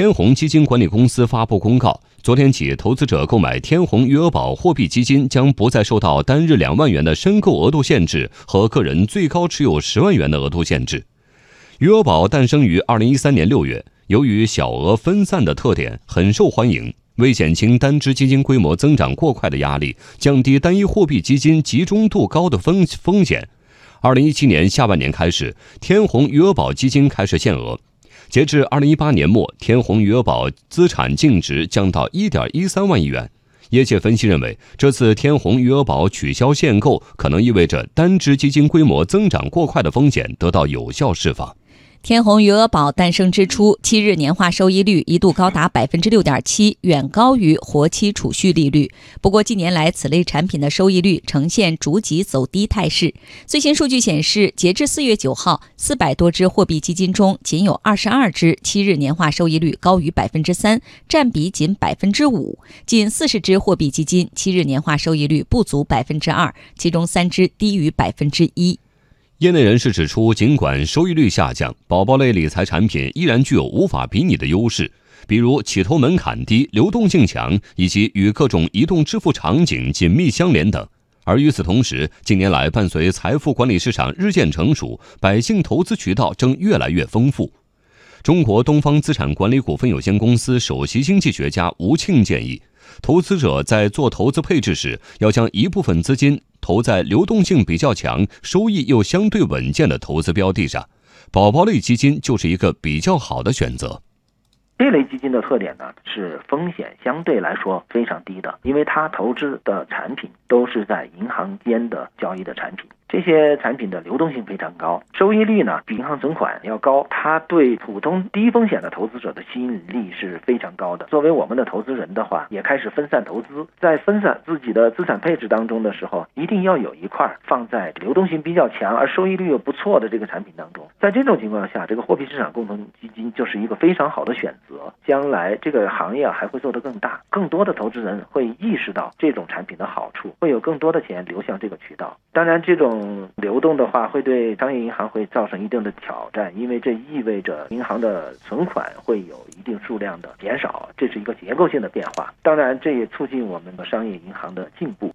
天弘基金管理公司发布公告，昨天起，投资者购买天弘余额宝货币基金将不再受到单日两万元的申购额度限制和个人最高持有十万元的额度限制。余额宝诞生于二零一三年六月，由于小额分散的特点，很受欢迎。为减轻单只基金规模增长过快的压力，降低单一货币基金集中度高的风风险，二零一七年下半年开始，天弘余额宝基金开始限额。截至二零一八年末，天弘余额宝资产净值降到一点一三万亿元。业界分析认为，这次天弘余额宝取消限购，可能意味着单只基金规模增长过快的风险得到有效释放。天弘余额宝诞生之初，七日年化收益率一度高达百分之六点七，远高于活期储蓄利率。不过，近年来此类产品的收益率呈现逐级走低态势。最新数据显示，截至四月九号，四百多只货币基金中，仅有二十二只七日年化收益率高于百分之三，占比仅百分之五；近四十只货币基金七日年化收益率不足百分之二，其中三只低于百分之一。业内人士指出，尽管收益率下降，宝宝类理财产品依然具有无法比拟的优势，比如起投门槛低、流动性强，以及与各种移动支付场景紧密相连等。而与此同时，近年来伴随财富管理市场日渐成熟，百姓投资渠道正越来越丰富。中国东方资产管理股份有限公司首席经济学家吴庆建议，投资者在做投资配置时，要将一部分资金。投在流动性比较强、收益又相对稳健的投资标的上，宝宝类基金就是一个比较好的选择。这类基金的特点呢，是风险相对来说非常低的，因为它投资的产品都是在银行间的交易的产品。这些产品的流动性非常高，收益率呢比银行存款要高，它对普通低风险的投资者的吸引力是非常高的。作为我们的投资人的话，也开始分散投资，在分散自己的资产配置当中的时候，一定要有一块放在流动性比较强而收益率又不错的这个产品当中。在这种情况下，这个货币市场共同基金就是一个非常好的选择。将来这个行业还会做得更大，更多的投资人会意识到这种产品的好处，会有更多的钱流向这个渠道。当然，这种嗯，流动的话会对商业银行会造成一定的挑战，因为这意味着银行的存款会有一定数量的减少，这是一个结构性的变化。当然，这也促进我们的商业银行的进步。